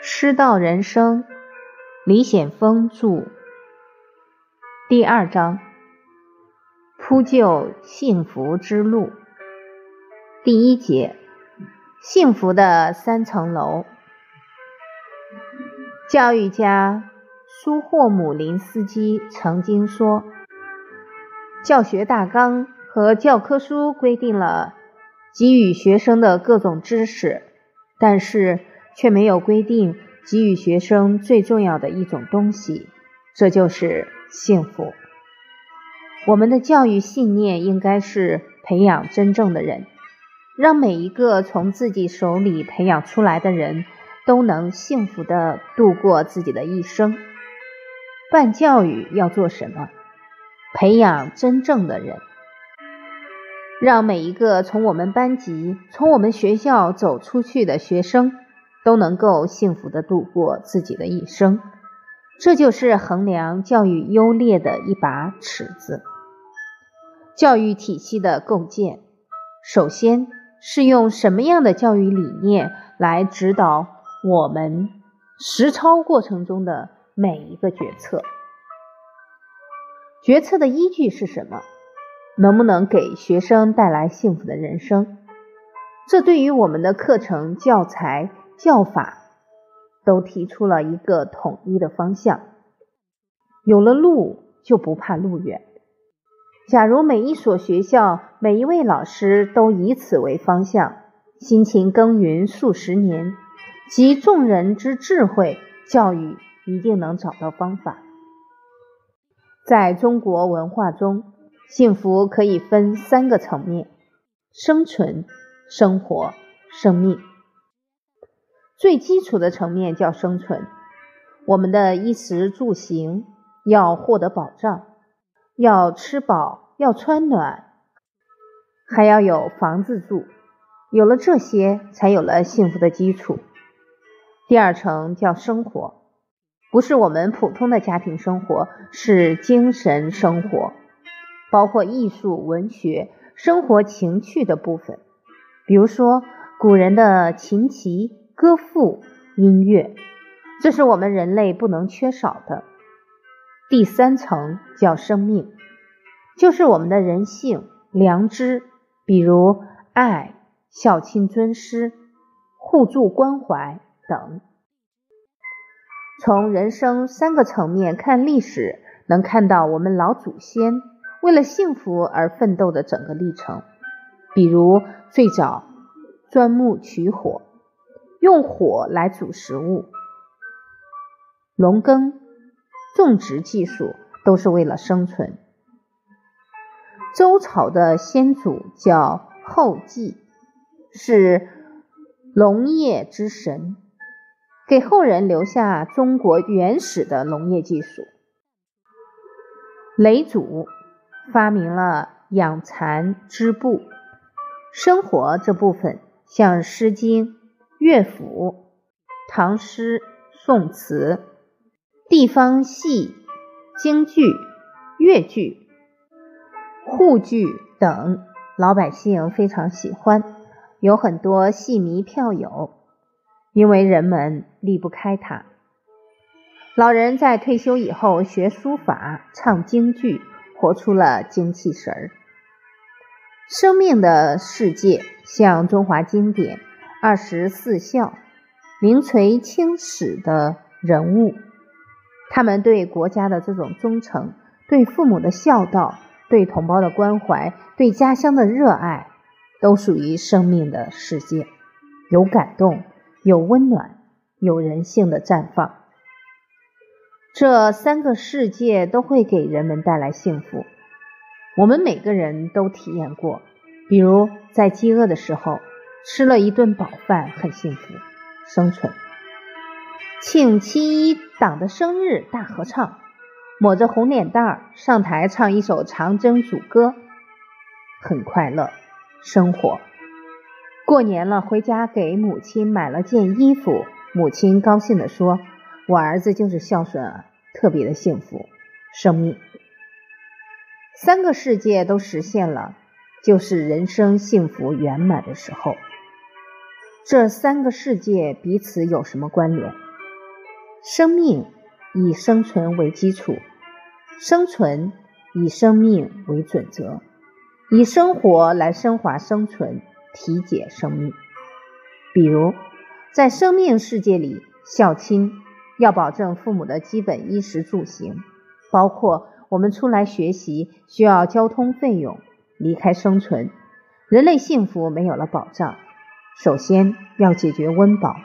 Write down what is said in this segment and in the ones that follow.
师道人生，李显峰著，第二章，铺就幸福之路，第一节，幸福的三层楼。教育家苏霍姆林斯基曾经说：“教学大纲和教科书规定了给予学生的各种知识，但是却没有规定给予学生最重要的一种东西，这就是幸福。我们的教育信念应该是培养真正的人，让每一个从自己手里培养出来的人。”都能幸福的度过自己的一生。办教育要做什么？培养真正的人，让每一个从我们班级、从我们学校走出去的学生都能够幸福的度过自己的一生。这就是衡量教育优劣的一把尺子。教育体系的构建，首先是用什么样的教育理念来指导？我们实操过程中的每一个决策，决策的依据是什么？能不能给学生带来幸福的人生？这对于我们的课程、教材、教法都提出了一个统一的方向。有了路，就不怕路远。假如每一所学校、每一位老师都以此为方向，辛勤耕耘数十年。集众人之智慧，教育一定能找到方法。在中国文化中，幸福可以分三个层面：生存、生活、生命。最基础的层面叫生存，我们的衣食住行要获得保障，要吃饱，要穿暖，还要有房子住。有了这些，才有了幸福的基础。第二层叫生活，不是我们普通的家庭生活，是精神生活，包括艺术、文学、生活情趣的部分。比如说古人的琴棋歌赋、音乐，这是我们人类不能缺少的。第三层叫生命，就是我们的人性、良知，比如爱、孝亲、尊师、互助关怀。等，从人生三个层面看历史，能看到我们老祖先为了幸福而奋斗的整个历程。比如最早钻木取火，用火来煮食物；农耕、种植技术都是为了生存。周朝的先祖叫后稷，是农业之神。给后人留下中国原始的农业技术。雷祖发明了养蚕织布。生活这部分，像《诗经》《乐府》《唐诗》《宋词》地方戏、京剧、越剧、沪剧等，老百姓非常喜欢，有很多戏迷票友。因为人们离不开它。老人在退休以后学书法、唱京剧，活出了精气神儿。生命的世界，像中华经典、二十四孝、名垂青史的人物，他们对国家的这种忠诚、对父母的孝道、对同胞的关怀、对家乡的热爱，都属于生命的世界，有感动。有温暖，有人性的绽放，这三个世界都会给人们带来幸福。我们每个人都体验过，比如在饥饿的时候吃了一顿饱饭，很幸福，生存。庆七一党的生日大合唱，抹着红脸蛋儿上台唱一首长征组歌，很快乐，生活。过年了，回家给母亲买了件衣服，母亲高兴地说：“我儿子就是孝顺啊，特别的幸福。”生命三个世界都实现了，就是人生幸福圆满的时候。这三个世界彼此有什么关联？生命以生存为基础，生存以生命为准则，以生活来升华生存，体解生命。比如，在生命世界里，孝亲要保证父母的基本衣食住行，包括我们出来学习需要交通费用，离开生存。人类幸福没有了保障，首先要解决温饱。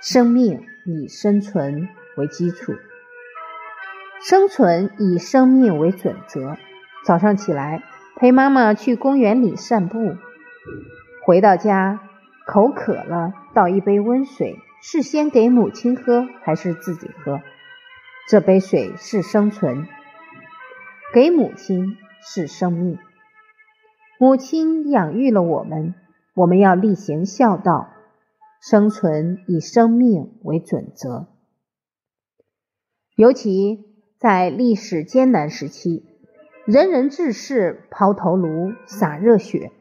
生命以生存为基础，生存以生命为准则。早上起来陪妈妈去公园里散步，回到家口渴了，倒一杯温水，是先给母亲喝还是自己喝？这杯水是生存，给母亲是生命。母亲养育了我们，我们要例行孝道，生存以生命为准则。尤其在历史艰难时期，人人志士抛头颅、洒热血、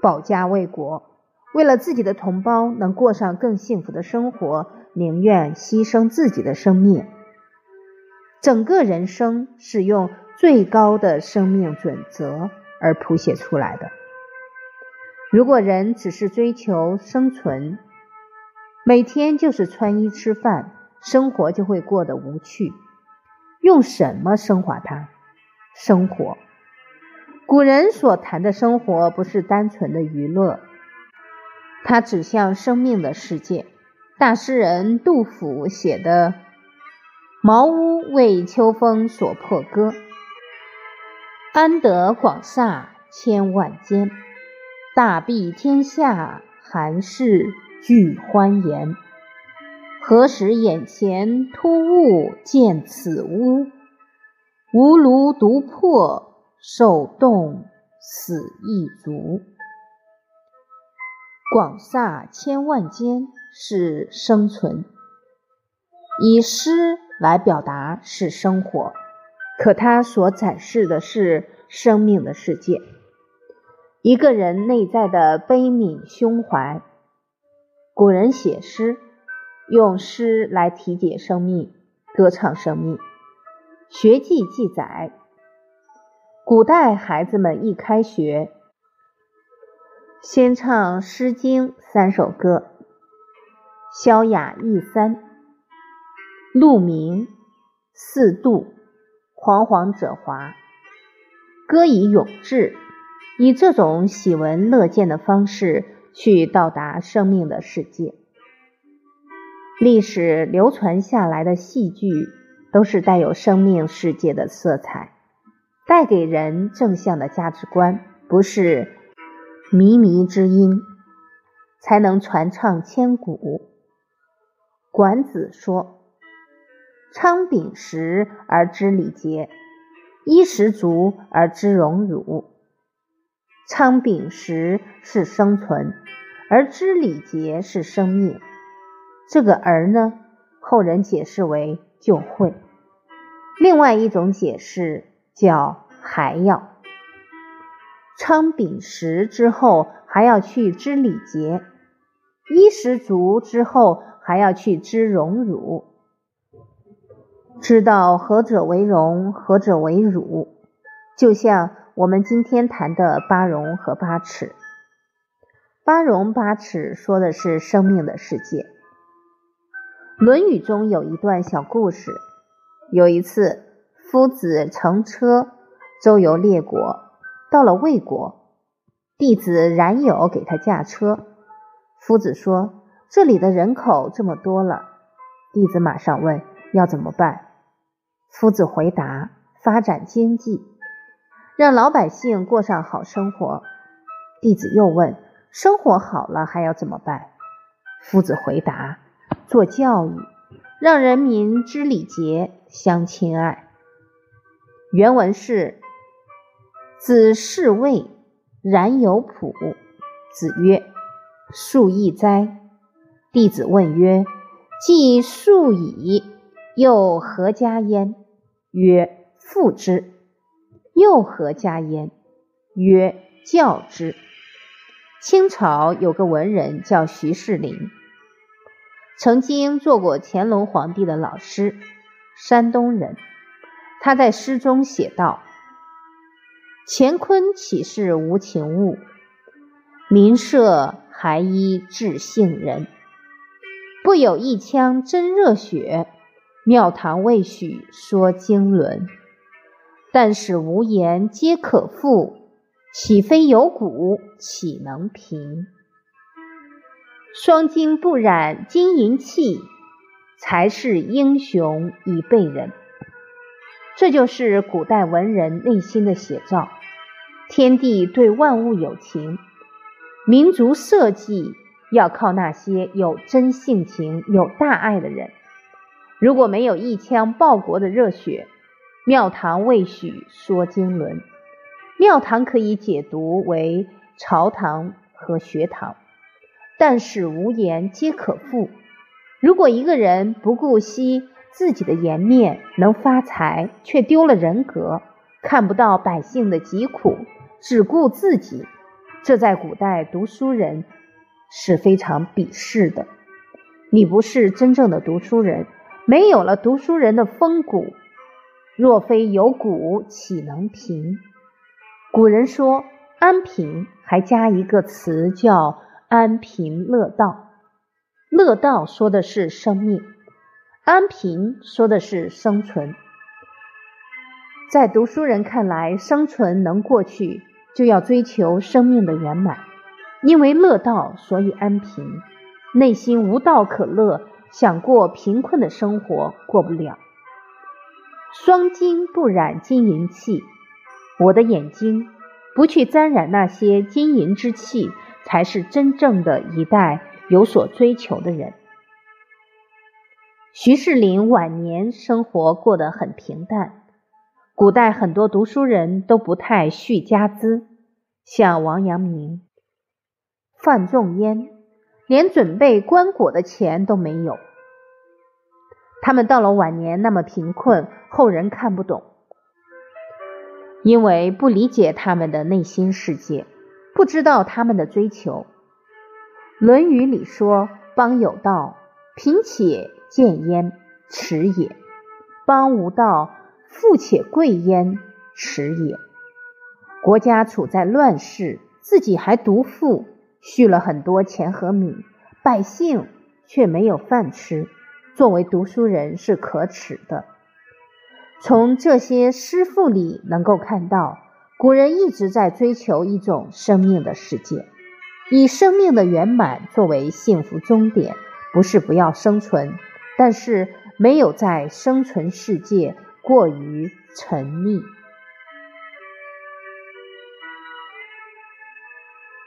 保家卫国，为了自己的同胞能过上更幸福的生活，宁愿牺牲自己的生命。整个人生是用最高的生命准则。而谱写出来的。如果人只是追求生存，每天就是穿衣吃饭，生活就会过得无趣。用什么升华它？生活。古人所谈的生活，不是单纯的娱乐，它指向生命的世界。大诗人杜甫写的《茅屋为秋风所破歌》。安得广厦千万间，大庇天下寒士俱欢颜。何时眼前突兀见此屋？吾庐独破，受冻死亦足。广厦千万间是生存，以诗来表达是生活。可它所展示的是生命的世界，一个人内在的悲悯胸怀。古人写诗，用诗来体解生命，歌唱生命。学记记载，古代孩子们一开学，先唱《诗经》三首歌：萧雅一三，鹿鸣，四度。惶惶者华，歌以咏志，以这种喜闻乐见的方式去到达生命的世界。历史流传下来的戏剧都是带有生命世界的色彩，带给人正向的价值观，不是靡靡之音，才能传唱千古。管子说。昌秉实而知礼节，衣食足而知荣辱。昌秉实是生存，而知礼节是生命。这个“而”呢，后人解释为就会。另外一种解释叫还要。昌秉实之后，还要去知礼节；衣食足之后，还要去知荣辱。知道何者为荣，何者为辱，就像我们今天谈的八荣和八耻。八荣八耻说的是生命的世界。《论语》中有一段小故事：有一次，夫子乘车周游列国，到了魏国，弟子冉有给他驾车。夫子说：“这里的人口这么多了。”弟子马上问。要怎么办？夫子回答：发展经济，让老百姓过上好生活。弟子又问：生活好了还要怎么办？夫子回答：做教育，让人民知礼节，相亲爱。原文是：子侍卫，然有仆。子曰：数亿哉？弟子问曰：既数矣。又何家焉？曰：父之。又何家焉？曰：教之。清朝有个文人叫徐世林，曾经做过乾隆皇帝的老师，山东人。他在诗中写道：“乾坤岂是无情物，民社还依至性人。不有一腔真热血，庙堂未许说经纶。但使无言皆可复。”岂非有骨，岂能平？双金不染金银器，才是英雄一辈人。这就是古代文人内心的写照。天地对万物有情，民族社稷要靠那些有真性情、有大爱的人。如果没有一腔报国的热血，庙堂未许说经纶。庙堂可以解读为朝堂和学堂，但是无言皆可复。如果一个人不顾惜自己的颜面能发财，却丢了人格，看不到百姓的疾苦，只顾自己，这在古代读书人是非常鄙视的。你不是真正的读书人，没有了读书人的风骨，若非有骨，岂能平？古人说“安贫”，还加一个词叫“安贫乐道”。乐道说的是生命，安贫说的是生存。在读书人看来，生存能过去，就要追求生命的圆满。因为乐道，所以安贫。内心无道可乐，想过贫困的生活，过不了。双金不染金银器。我的眼睛不去沾染那些金银之气，才是真正的一代有所追求的人。徐世林晚年生活过得很平淡。古代很多读书人都不太蓄家资，像王阳明、范仲淹，连准备棺椁的钱都没有。他们到了晚年那么贫困，后人看不懂。因为不理解他们的内心世界，不知道他们的追求。《论语》里说：“邦有道，贫且贱焉，耻也；邦无道，富且贵焉，耻也。”国家处在乱世，自己还独富，蓄了很多钱和米，百姓却没有饭吃，作为读书人是可耻的。从这些诗赋里能够看到，古人一直在追求一种生命的世界，以生命的圆满作为幸福终点。不是不要生存，但是没有在生存世界过于沉溺。